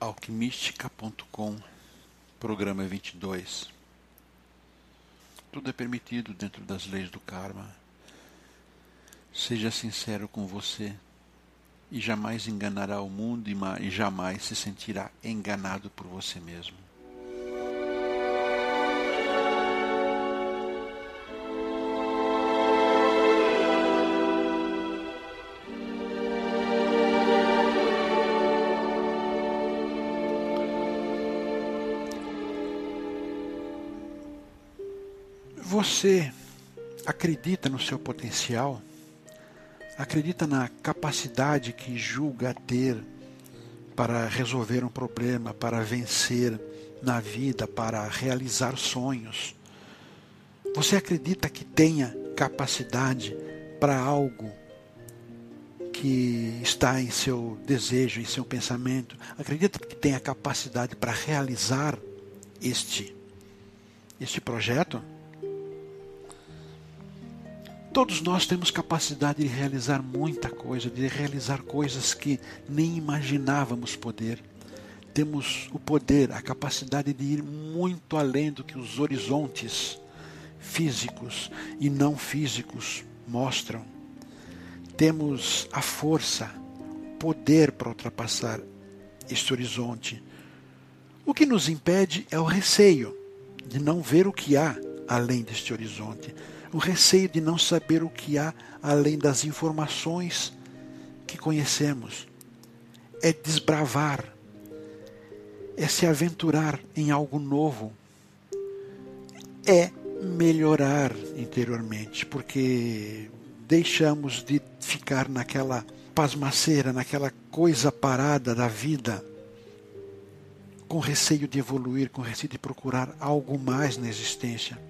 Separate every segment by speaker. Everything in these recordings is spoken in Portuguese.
Speaker 1: alquimística.com, programa 22. Tudo é permitido dentro das leis do karma. Seja sincero com você e jamais enganará o mundo e jamais se sentirá enganado por você mesmo. Você acredita no seu potencial, acredita na capacidade que julga ter para resolver um problema, para vencer na vida, para realizar sonhos. Você acredita que tenha capacidade para algo que está em seu desejo, em seu pensamento? Acredita que tenha capacidade para realizar este este projeto? Todos nós temos capacidade de realizar muita coisa, de realizar coisas que nem imaginávamos poder. Temos o poder, a capacidade de ir muito além do que os horizontes físicos e não físicos mostram. Temos a força, o poder para ultrapassar este horizonte. O que nos impede é o receio de não ver o que há além deste horizonte o receio de não saber o que há além das informações que conhecemos. É desbravar, é se aventurar em algo novo, é melhorar interiormente, porque deixamos de ficar naquela pasmaceira, naquela coisa parada da vida, com receio de evoluir, com receio de procurar algo mais na existência.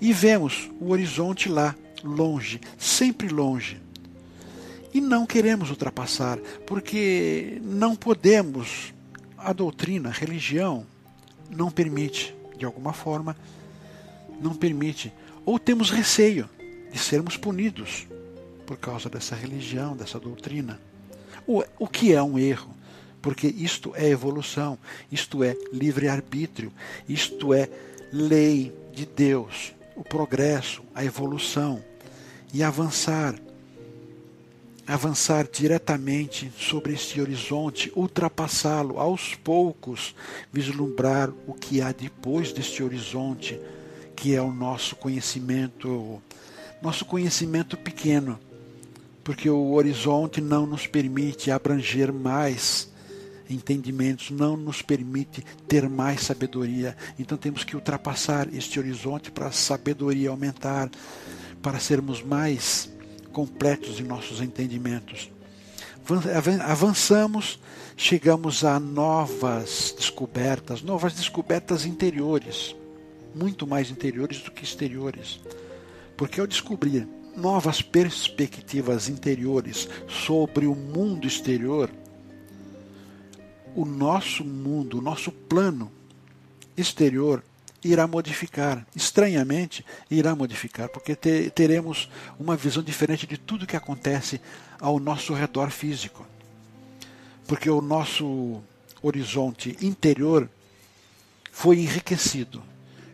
Speaker 1: E vemos o horizonte lá, longe, sempre longe. E não queremos ultrapassar, porque não podemos, a doutrina, a religião, não permite, de alguma forma, não permite. Ou temos receio de sermos punidos por causa dessa religião, dessa doutrina. O, o que é um erro? Porque isto é evolução, isto é livre-arbítrio, isto é lei de Deus, o progresso, a evolução e avançar, avançar diretamente sobre este horizonte, ultrapassá-lo aos poucos, vislumbrar o que há depois deste horizonte, que é o nosso conhecimento, nosso conhecimento pequeno, porque o horizonte não nos permite abranger mais entendimentos, não nos permite ter mais sabedoria. Então temos que ultrapassar este horizonte para a sabedoria aumentar, para sermos mais completos em nossos entendimentos. Avançamos, chegamos a novas descobertas, novas descobertas interiores, muito mais interiores do que exteriores. Porque ao descobrir novas perspectivas interiores sobre o mundo exterior, o nosso mundo, o nosso plano exterior irá modificar. Estranhamente, irá modificar, porque te, teremos uma visão diferente de tudo que acontece ao nosso redor físico. Porque o nosso horizonte interior foi enriquecido.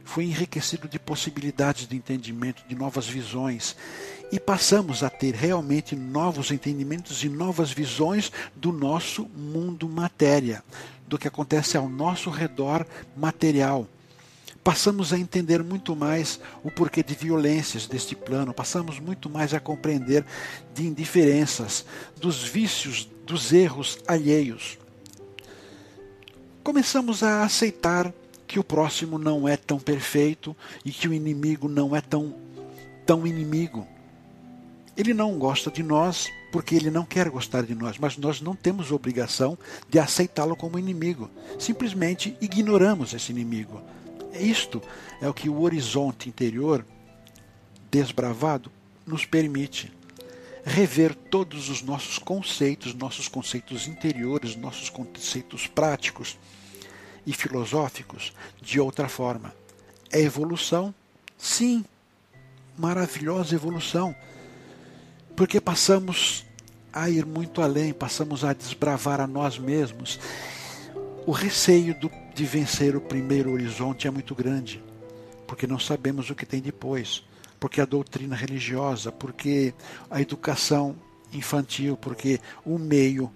Speaker 1: Foi enriquecido de possibilidades de entendimento, de novas visões e passamos a ter realmente novos entendimentos e novas visões do nosso mundo matéria, do que acontece ao nosso redor material. Passamos a entender muito mais o porquê de violências deste plano, passamos muito mais a compreender de indiferenças, dos vícios, dos erros alheios. Começamos a aceitar que o próximo não é tão perfeito e que o inimigo não é tão, tão inimigo. Ele não gosta de nós porque ele não quer gostar de nós, mas nós não temos obrigação de aceitá-lo como inimigo. Simplesmente ignoramos esse inimigo. Isto é o que o horizonte interior desbravado nos permite rever todos os nossos conceitos, nossos conceitos interiores, nossos conceitos práticos e filosóficos de outra forma. É evolução? Sim, maravilhosa evolução porque passamos a ir muito além, passamos a desbravar a nós mesmos. O receio do, de vencer o primeiro horizonte é muito grande, porque não sabemos o que tem depois, porque a doutrina religiosa, porque a educação infantil, porque o meio,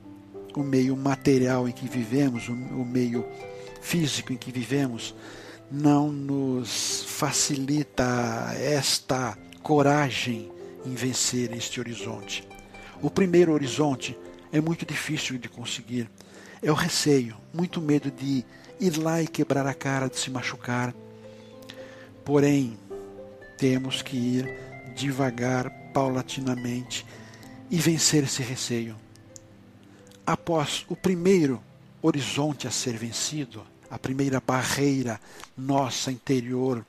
Speaker 1: o meio material em que vivemos, o, o meio físico em que vivemos, não nos facilita esta coragem em vencer este horizonte. O primeiro horizonte é muito difícil de conseguir. É o receio, muito medo de ir lá e quebrar a cara, de se machucar. Porém, temos que ir devagar, paulatinamente e vencer esse receio. Após o primeiro horizonte a ser vencido, a primeira barreira nossa interior,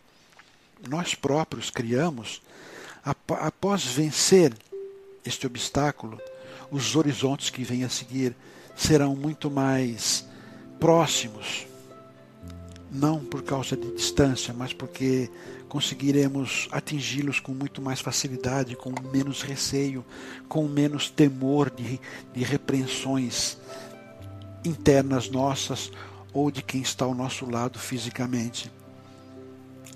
Speaker 1: nós próprios criamos, após vencer este obstáculo, os horizontes que vêm a seguir serão muito mais próximos, não por causa de distância, mas porque conseguiremos atingi-los com muito mais facilidade, com menos receio, com menos temor de, de repreensões internas nossas ou de quem está ao nosso lado fisicamente.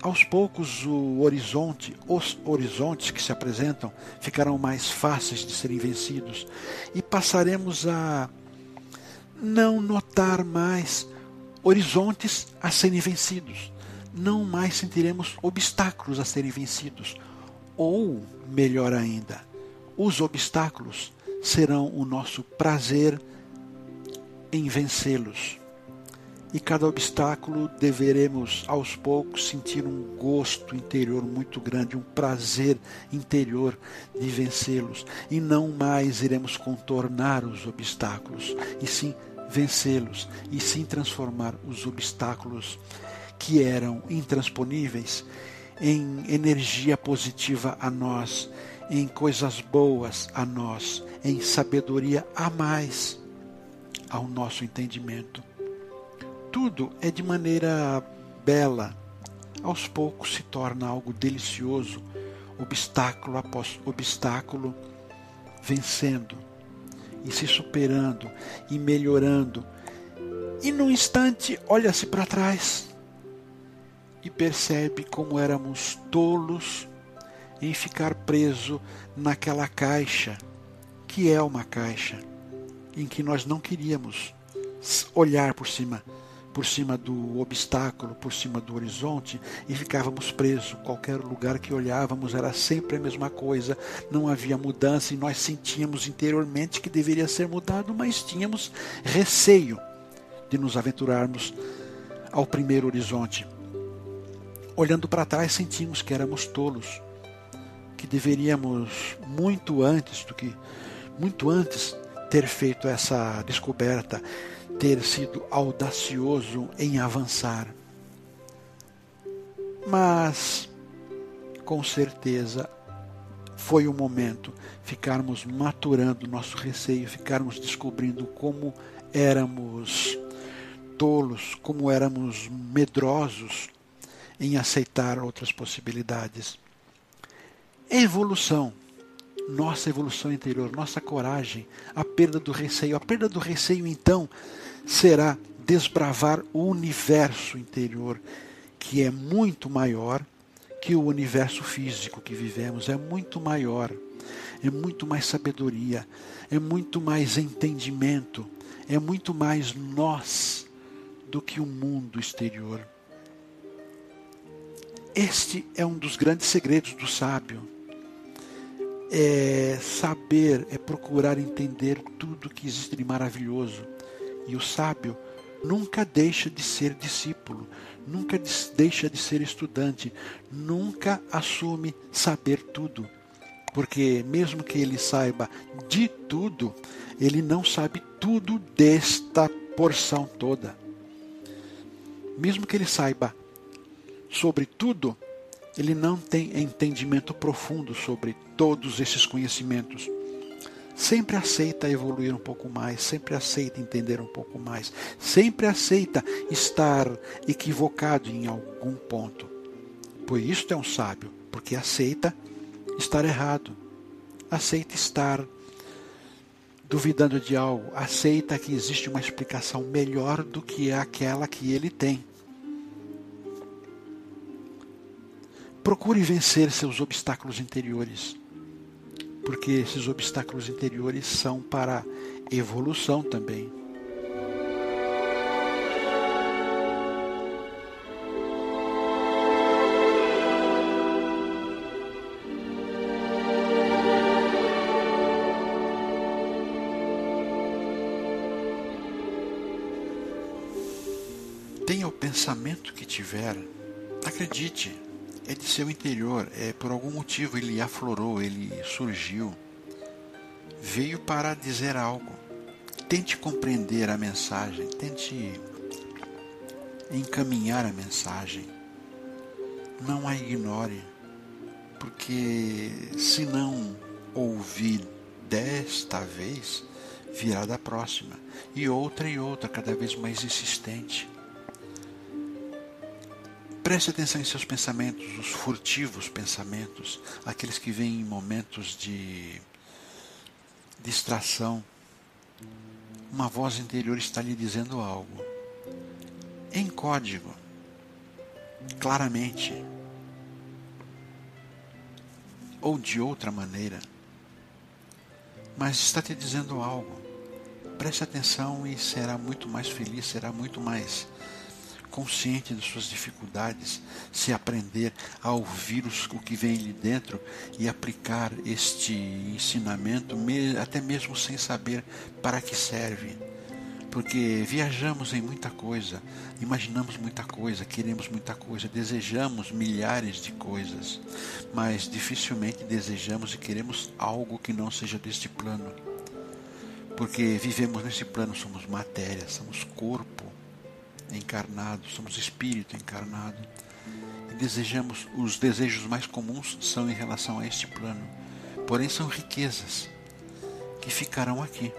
Speaker 1: Aos poucos, o horizonte, os horizontes que se apresentam ficarão mais fáceis de serem vencidos e passaremos a não notar mais horizontes a serem vencidos. Não mais sentiremos obstáculos a serem vencidos. Ou, melhor ainda, os obstáculos serão o nosso prazer em vencê-los e cada obstáculo deveremos aos poucos sentir um gosto interior muito grande, um prazer interior de vencê-los. E não mais iremos contornar os obstáculos, e sim vencê-los, e sim transformar os obstáculos que eram intransponíveis em energia positiva a nós, em coisas boas a nós, em sabedoria a mais ao nosso entendimento tudo é de maneira bela. Aos poucos se torna algo delicioso, obstáculo após obstáculo, vencendo e se superando e melhorando. E num instante olha-se para trás e percebe como éramos tolos em ficar preso naquela caixa, que é uma caixa, em que nós não queríamos olhar por cima por cima do obstáculo, por cima do horizonte e ficávamos presos. Qualquer lugar que olhávamos era sempre a mesma coisa, não havia mudança e nós sentíamos interiormente que deveria ser mudado, mas tínhamos receio de nos aventurarmos ao primeiro horizonte. Olhando para trás, sentimos que éramos tolos, que deveríamos muito antes do que muito antes ter feito essa descoberta ter sido audacioso em avançar. Mas, com certeza, foi o momento ficarmos maturando nosso receio, ficarmos descobrindo como éramos tolos, como éramos medrosos em aceitar outras possibilidades. Evolução nossa evolução interior, nossa coragem, a perda do receio. A perda do receio, então, será desbravar o universo interior, que é muito maior que o universo físico que vivemos, é muito maior, é muito mais sabedoria, é muito mais entendimento, é muito mais nós do que o mundo exterior. Este é um dos grandes segredos do sábio é saber, é procurar entender tudo que existe de maravilhoso. E o sábio nunca deixa de ser discípulo, nunca deixa de ser estudante, nunca assume saber tudo. Porque mesmo que ele saiba de tudo, ele não sabe tudo desta porção toda. Mesmo que ele saiba sobre tudo, ele não tem entendimento profundo sobre todos esses conhecimentos. Sempre aceita evoluir um pouco mais, sempre aceita entender um pouco mais, sempre aceita estar equivocado em algum ponto. Por isso é um sábio, porque aceita estar errado, aceita estar duvidando de algo, aceita que existe uma explicação melhor do que aquela que ele tem. Procure vencer seus obstáculos interiores, porque esses obstáculos interiores são para evolução também. Tenha o pensamento que tiver, acredite, é de seu interior, é por algum motivo ele aflorou, ele surgiu, veio para dizer algo. Tente compreender a mensagem, tente encaminhar a mensagem. Não a ignore, porque se não ouvir desta vez, virá da próxima, e outra e outra, cada vez mais insistente. Preste atenção em seus pensamentos, os furtivos pensamentos, aqueles que vêm em momentos de distração. Uma voz interior está lhe dizendo algo. Em código, claramente, ou de outra maneira, mas está te dizendo algo. Preste atenção e será muito mais feliz, será muito mais consciente das suas dificuldades, se aprender a ouvir o que vem ali dentro e aplicar este ensinamento, até mesmo sem saber para que serve. Porque viajamos em muita coisa, imaginamos muita coisa, queremos muita coisa, desejamos milhares de coisas, mas dificilmente desejamos e queremos algo que não seja deste plano. Porque vivemos nesse plano, somos matéria, somos corpo, encarnado, somos espírito encarnado. E desejamos, os desejos mais comuns são em relação a este plano, porém são riquezas que ficarão aqui.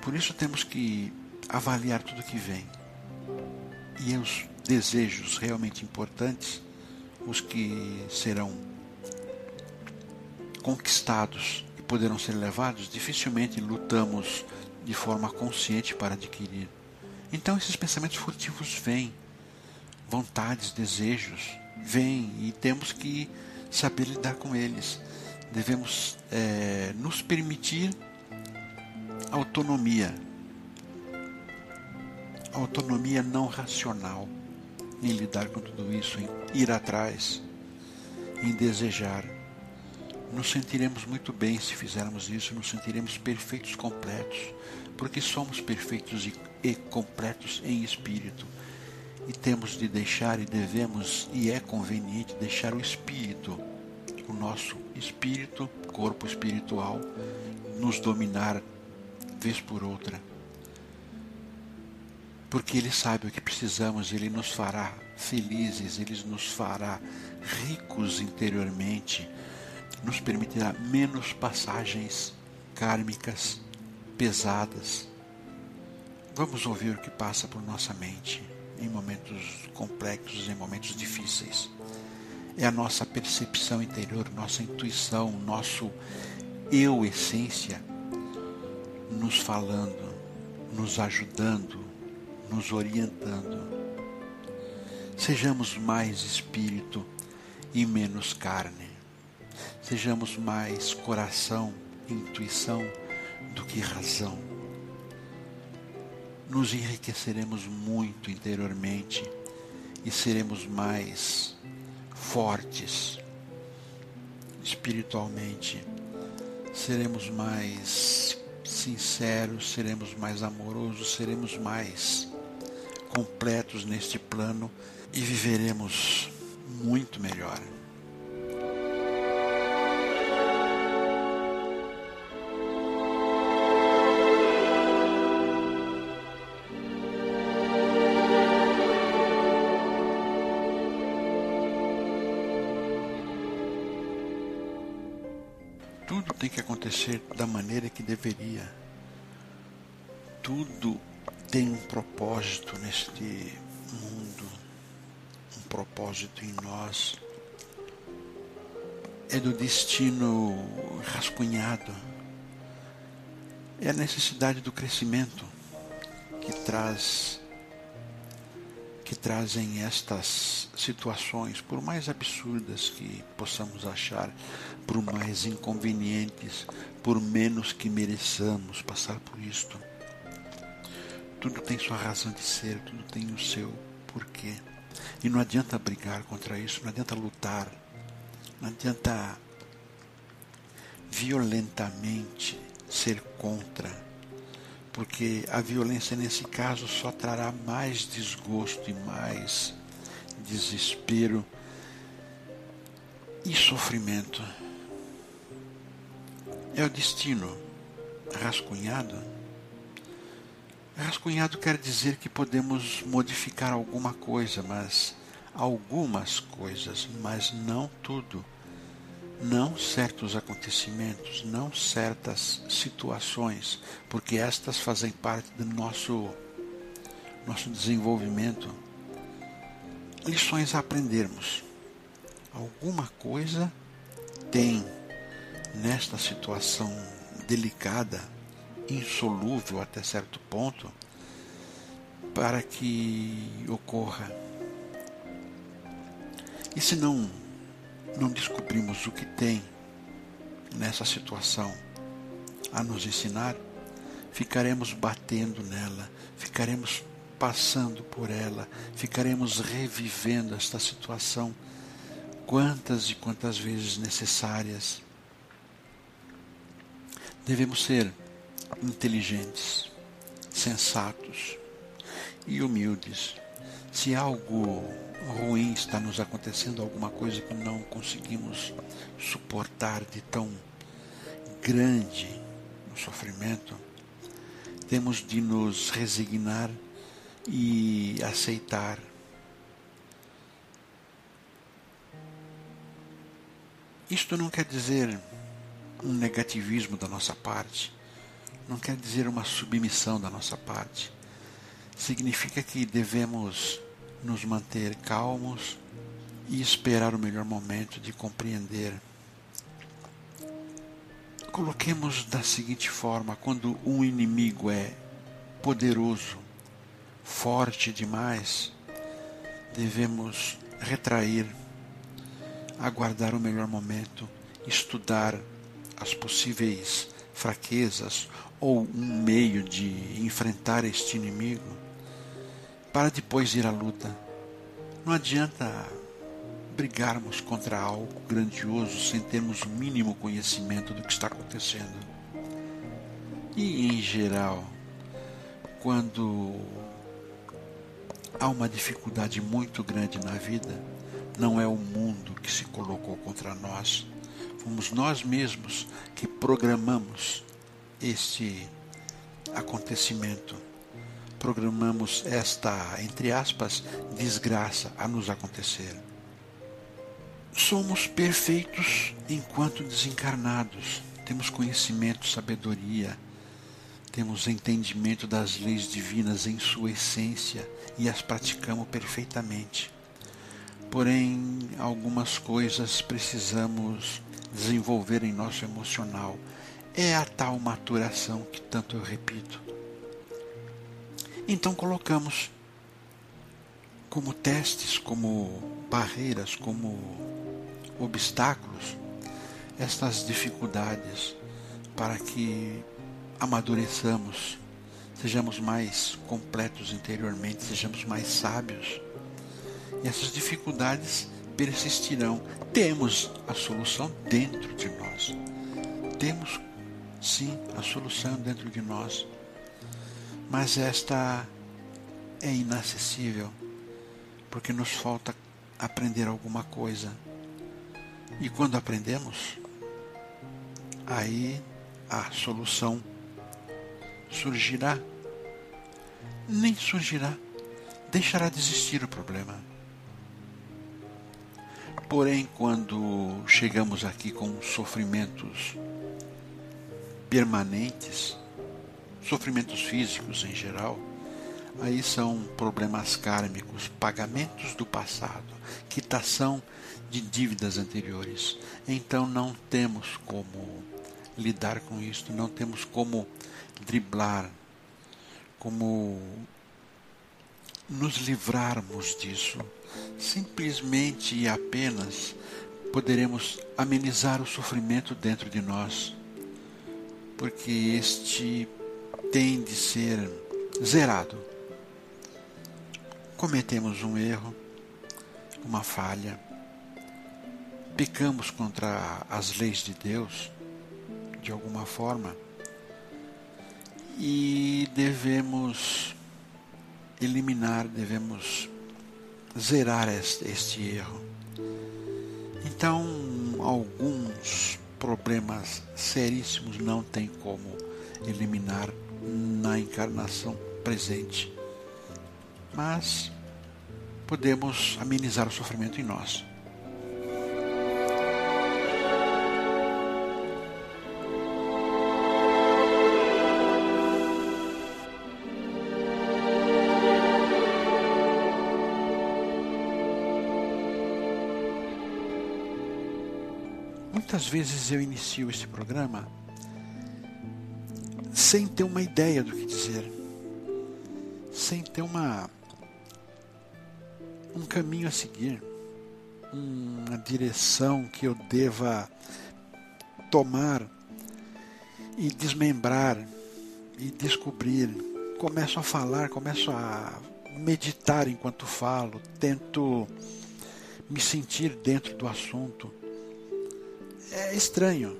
Speaker 1: Por isso temos que avaliar tudo que vem. E os desejos realmente importantes, os que serão conquistados e poderão ser levados, dificilmente lutamos de forma consciente para adquirir. Então esses pensamentos furtivos vêm, vontades, desejos, vêm e temos que saber lidar com eles. Devemos é, nos permitir autonomia, autonomia não racional em lidar com tudo isso, em ir atrás, em desejar. Nos sentiremos muito bem se fizermos isso, nos sentiremos perfeitos completos, porque somos perfeitos e e completos em espírito. E temos de deixar e devemos, e é conveniente deixar o espírito, o nosso espírito, corpo espiritual, nos dominar vez por outra. Porque Ele sabe o que precisamos, Ele nos fará felizes, Ele nos fará ricos interiormente, nos permitirá menos passagens kármicas pesadas Vamos ouvir o que passa por nossa mente em momentos complexos, em momentos difíceis. É a nossa percepção interior, nossa intuição, nosso eu essência nos falando, nos ajudando, nos orientando. Sejamos mais espírito e menos carne. Sejamos mais coração intuição do que razão nos enriqueceremos muito interiormente e seremos mais fortes espiritualmente, seremos mais sinceros, seremos mais amorosos, seremos mais completos neste plano e viveremos muito melhor. Tem que acontecer da maneira que deveria. Tudo tem um propósito neste mundo, um propósito em nós. É do destino rascunhado, É a necessidade do crescimento que traz que trazem estas situações, por mais absurdas que possamos achar, por mais inconvenientes, por menos que mereçamos passar por isto. Tudo tem sua razão de ser, tudo tem o seu porquê. E não adianta brigar contra isso, não adianta lutar, não adianta violentamente ser contra, porque a violência nesse caso só trará mais desgosto e mais desespero e sofrimento. É o destino rascunhado. Rascunhado quer dizer que podemos modificar alguma coisa, mas algumas coisas, mas não tudo. Não certos acontecimentos, não certas situações, porque estas fazem parte do nosso nosso desenvolvimento. Lições a aprendermos. Alguma coisa tem nesta situação delicada, insolúvel até certo ponto, para que ocorra. E se não, não descobrimos o que tem nessa situação a nos ensinar, ficaremos batendo nela, ficaremos passando por ela, ficaremos revivendo esta situação quantas e quantas vezes necessárias Devemos ser inteligentes, sensatos e humildes. Se algo ruim está nos acontecendo, alguma coisa que não conseguimos suportar de tão grande no sofrimento, temos de nos resignar e aceitar. Isto não quer dizer um negativismo da nossa parte, não quer dizer uma submissão da nossa parte. Significa que devemos nos manter calmos e esperar o melhor momento de compreender. Coloquemos da seguinte forma: quando um inimigo é poderoso, forte demais, devemos retrair, aguardar o melhor momento, estudar as possíveis fraquezas ou um meio de enfrentar este inimigo para depois ir à luta. Não adianta brigarmos contra algo grandioso sem termos o mínimo conhecimento do que está acontecendo. E em geral, quando há uma dificuldade muito grande na vida, não é o mundo que se colocou contra nós, Fomos nós mesmos que programamos este acontecimento. Programamos esta, entre aspas, desgraça a nos acontecer. Somos perfeitos enquanto desencarnados. Temos conhecimento, sabedoria, temos entendimento das leis divinas em sua essência e as praticamos perfeitamente. Porém, algumas coisas precisamos desenvolver em nosso emocional. É a tal maturação que tanto eu repito. Então colocamos como testes, como barreiras, como obstáculos estas dificuldades para que amadureçamos, sejamos mais completos interiormente, sejamos mais sábios. E essas dificuldades persistirão. Temos a solução dentro de nós. Temos sim a solução dentro de nós. Mas esta é inacessível, porque nos falta aprender alguma coisa. E quando aprendemos, aí a solução surgirá. Nem surgirá, deixará de existir o problema. Porém, quando chegamos aqui com sofrimentos permanentes, sofrimentos físicos em geral, aí são problemas kármicos, pagamentos do passado, quitação de dívidas anteriores. Então não temos como lidar com isso, não temos como driblar, como nos livrarmos disso. Simplesmente e apenas poderemos amenizar o sofrimento dentro de nós, porque este tem de ser zerado. Cometemos um erro, uma falha, pecamos contra as leis de Deus, de alguma forma, e devemos eliminar, devemos zerar este, este erro. Então, alguns problemas seríssimos não tem como eliminar na encarnação presente, mas podemos amenizar o sofrimento em nós. Muitas vezes eu inicio esse programa sem ter uma ideia do que dizer, sem ter uma um caminho a seguir, uma direção que eu deva tomar e desmembrar e descobrir. Começo a falar, começo a meditar enquanto falo, tento me sentir dentro do assunto. É estranho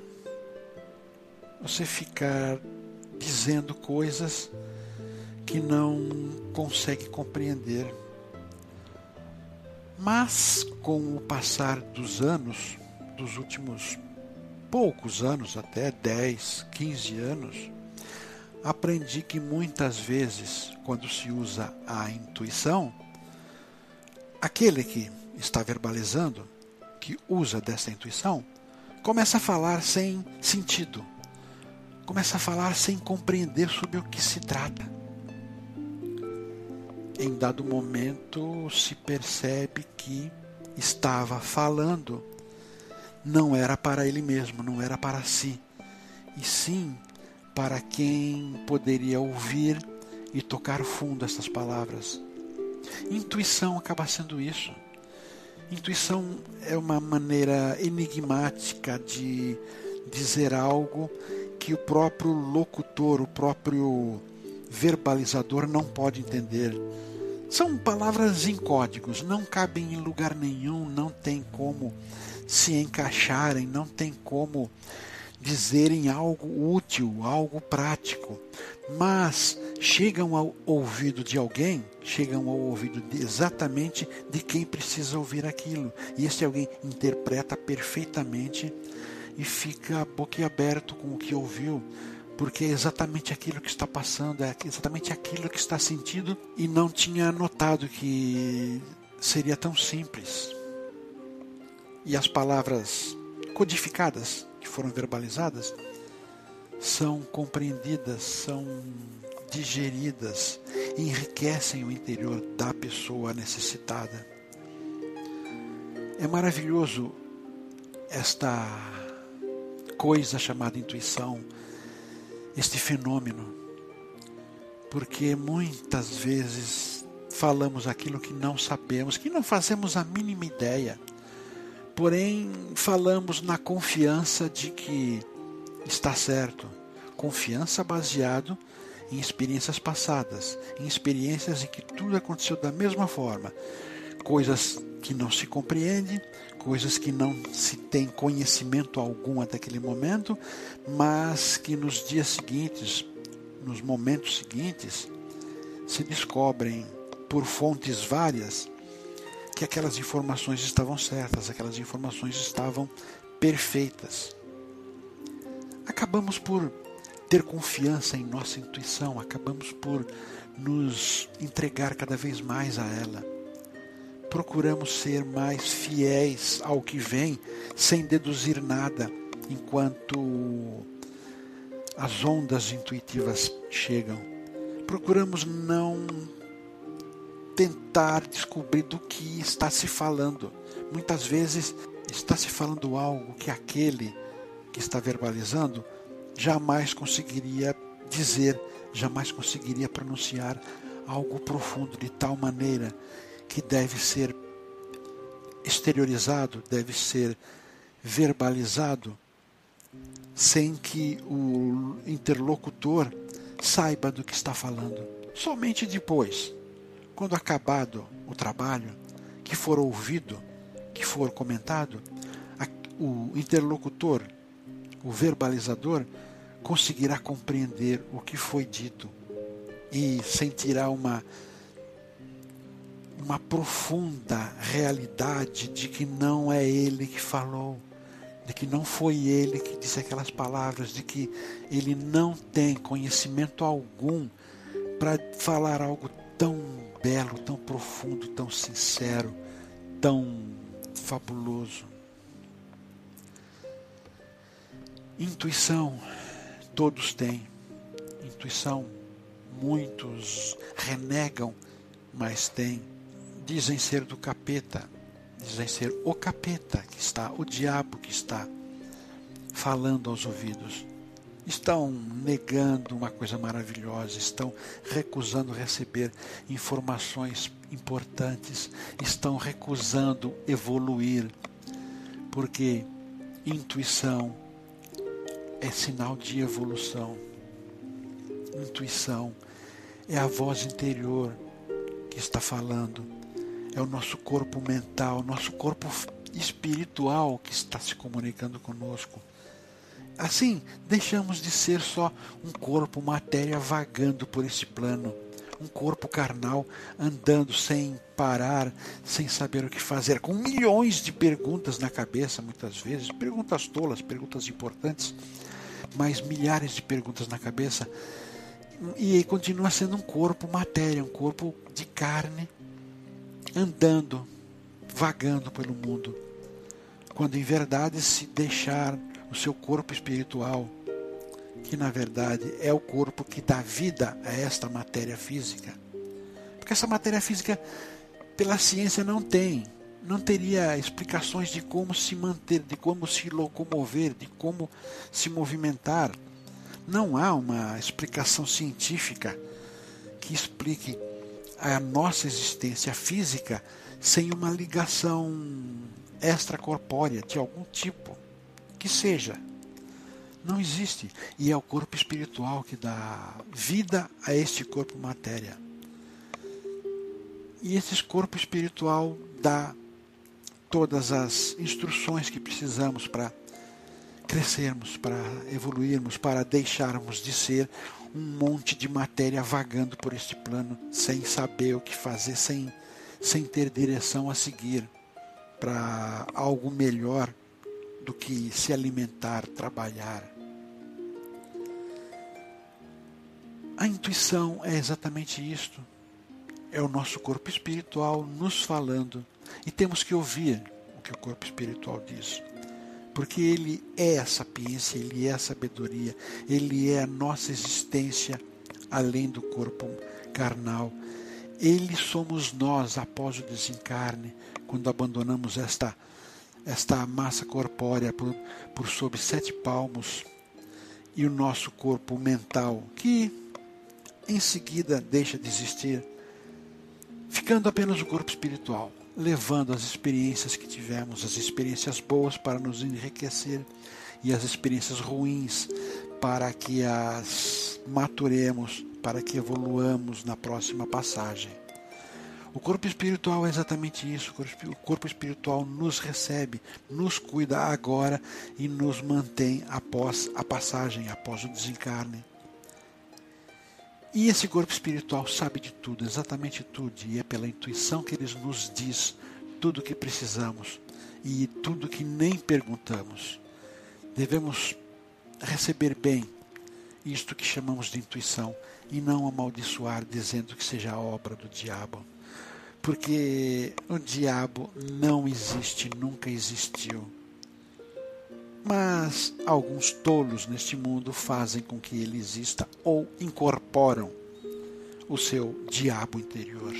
Speaker 1: você ficar dizendo coisas que não consegue compreender. Mas com o passar dos anos, dos últimos poucos anos, até 10, 15 anos, aprendi que muitas vezes, quando se usa a intuição, aquele que está verbalizando, que usa dessa intuição, começa a falar sem sentido, começa a falar sem compreender sobre o que se trata. Em dado momento se percebe que estava falando não era para ele mesmo, não era para si, e sim para quem poderia ouvir e tocar fundo essas palavras. Intuição acaba sendo isso. Intuição é uma maneira enigmática de dizer algo que o próprio locutor, o próprio verbalizador não pode entender. São palavras em códigos, não cabem em lugar nenhum, não tem como se encaixarem, não tem como dizerem algo útil, algo prático, mas chegam ao ouvido de alguém, chegam ao ouvido de, exatamente de quem precisa ouvir aquilo. E esse alguém interpreta perfeitamente e fica boquiaberto com o que ouviu, porque é exatamente aquilo que está passando, é exatamente aquilo que está sentindo e não tinha notado que seria tão simples. E as palavras codificadas que foram verbalizadas são compreendidas, são digeridas, enriquecem o interior da pessoa necessitada. É maravilhoso esta coisa chamada intuição, este fenômeno, porque muitas vezes falamos aquilo que não sabemos, que não fazemos a mínima ideia porém falamos na confiança de que está certo. Confiança baseado em experiências passadas, em experiências em que tudo aconteceu da mesma forma. Coisas que não se compreende, coisas que não se tem conhecimento algum até aquele momento, mas que nos dias seguintes, nos momentos seguintes, se descobrem por fontes várias que aquelas informações estavam certas, aquelas informações estavam perfeitas. Acabamos por ter confiança em nossa intuição, acabamos por nos entregar cada vez mais a ela. Procuramos ser mais fiéis ao que vem, sem deduzir nada, enquanto as ondas intuitivas chegam. Procuramos não tentar descobrir do que está se falando. Muitas vezes está se falando algo que aquele que está verbalizando jamais conseguiria dizer, jamais conseguiria pronunciar algo profundo de tal maneira que deve ser exteriorizado, deve ser verbalizado, sem que o interlocutor saiba do que está falando. Somente depois, quando acabado o trabalho, que for ouvido, que for comentado, o interlocutor, o verbalizador, conseguirá compreender o que foi dito e sentirá uma uma profunda realidade de que não é ele que falou, de que não foi ele que disse aquelas palavras, de que ele não tem conhecimento algum para falar algo tão belo, tão profundo, tão sincero, tão fabuloso. Intuição, todos têm. Intuição, muitos renegam, mas têm. Dizem ser do capeta, dizem ser o capeta que está, o diabo que está falando aos ouvidos. Estão negando uma coisa maravilhosa, estão recusando receber informações importantes, estão recusando evoluir, porque intuição, é sinal de evolução. Intuição é a voz interior que está falando. É o nosso corpo mental, nosso corpo espiritual que está se comunicando conosco. Assim, deixamos de ser só um corpo, matéria vagando por esse plano, um corpo carnal andando sem parar, sem saber o que fazer, com milhões de perguntas na cabeça, muitas vezes, perguntas tolas, perguntas importantes, mais milhares de perguntas na cabeça. E continua sendo um corpo matéria, um corpo de carne, andando, vagando pelo mundo. Quando em verdade se deixar o seu corpo espiritual, que na verdade é o corpo que dá vida a esta matéria física. Porque essa matéria física, pela ciência, não tem não teria explicações de como se manter, de como se locomover, de como se movimentar. Não há uma explicação científica que explique a nossa existência física sem uma ligação extracorpórea de algum tipo, que seja. Não existe. E é o corpo espiritual que dá vida a este corpo matéria. E esse corpo espiritual dá todas as instruções que precisamos para crescermos, para evoluirmos, para deixarmos de ser um monte de matéria vagando por este plano sem saber o que fazer, sem, sem ter direção a seguir para algo melhor do que se alimentar, trabalhar. A intuição é exatamente isto. É o nosso corpo espiritual nos falando e temos que ouvir o que o corpo espiritual diz. Porque ele é a sapiência, ele é a sabedoria, ele é a nossa existência além do corpo carnal. Ele somos nós após o desencarne, quando abandonamos esta, esta massa corpórea por, por sob sete palmos e o nosso corpo mental, que em seguida deixa de existir, ficando apenas o corpo espiritual levando as experiências que tivemos, as experiências boas para nos enriquecer e as experiências ruins para que as maturemos, para que evoluamos na próxima passagem. O corpo espiritual é exatamente isso. O corpo espiritual nos recebe, nos cuida agora e nos mantém após a passagem, após o desencarne. E esse corpo espiritual sabe de tudo, exatamente tudo, e é pela intuição que ele nos diz tudo o que precisamos e tudo que nem perguntamos. Devemos receber bem isto que chamamos de intuição e não amaldiçoar dizendo que seja obra do diabo. Porque o diabo não existe, nunca existiu. Mas alguns tolos neste mundo fazem com que ele exista ou incorporam o seu diabo interior.